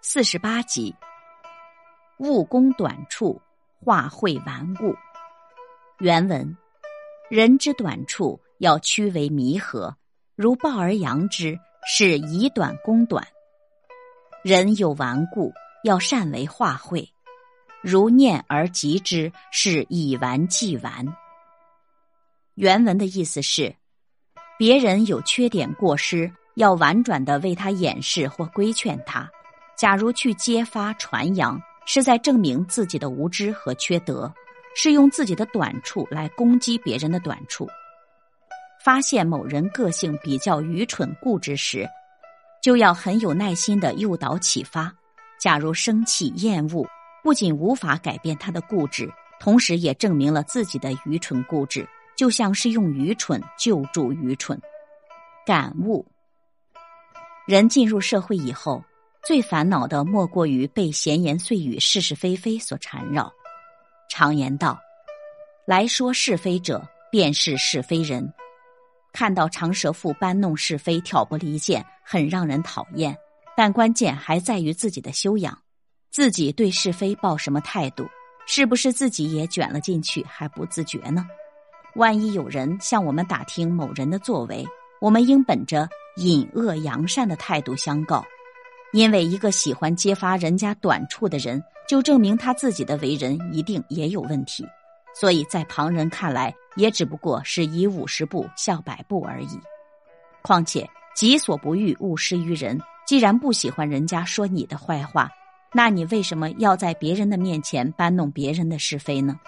四十八集。务工短处，化会顽固。原文：人之短处要趋为弥合，如暴而扬之，是以短攻短；人有顽固，要善为化会，如念而及之，是以顽济顽。原文的意思是，别人有缺点过失。要婉转的为他掩饰或规劝他。假如去揭发传扬，是在证明自己的无知和缺德，是用自己的短处来攻击别人的短处。发现某人个性比较愚蠢固执时，就要很有耐心的诱导启发。假如生气厌恶，不仅无法改变他的固执，同时也证明了自己的愚蠢固执，就像是用愚蠢救助愚蠢。感悟。人进入社会以后，最烦恼的莫过于被闲言碎语、是是非非所缠绕。常言道：“来说是非者，便是是非人。”看到长舌妇搬弄是非、挑拨离间，很让人讨厌。但关键还在于自己的修养，自己对是非抱什么态度？是不是自己也卷了进去还不自觉呢？万一有人向我们打听某人的作为，我们应本着。隐恶扬善的态度相告，因为一个喜欢揭发人家短处的人，就证明他自己的为人一定也有问题，所以在旁人看来，也只不过是以五十步笑百步而已。况且己所不欲，勿施于人。既然不喜欢人家说你的坏话，那你为什么要在别人的面前搬弄别人的是非呢？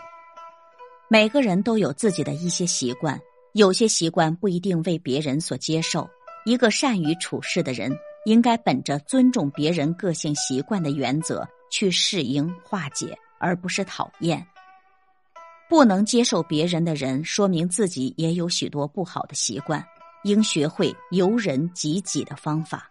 每个人都有自己的一些习惯，有些习惯不一定为别人所接受。一个善于处事的人，应该本着尊重别人个性习惯的原则去适应化解，而不是讨厌。不能接受别人的人，说明自己也有许多不好的习惯，应学会由人及己的方法。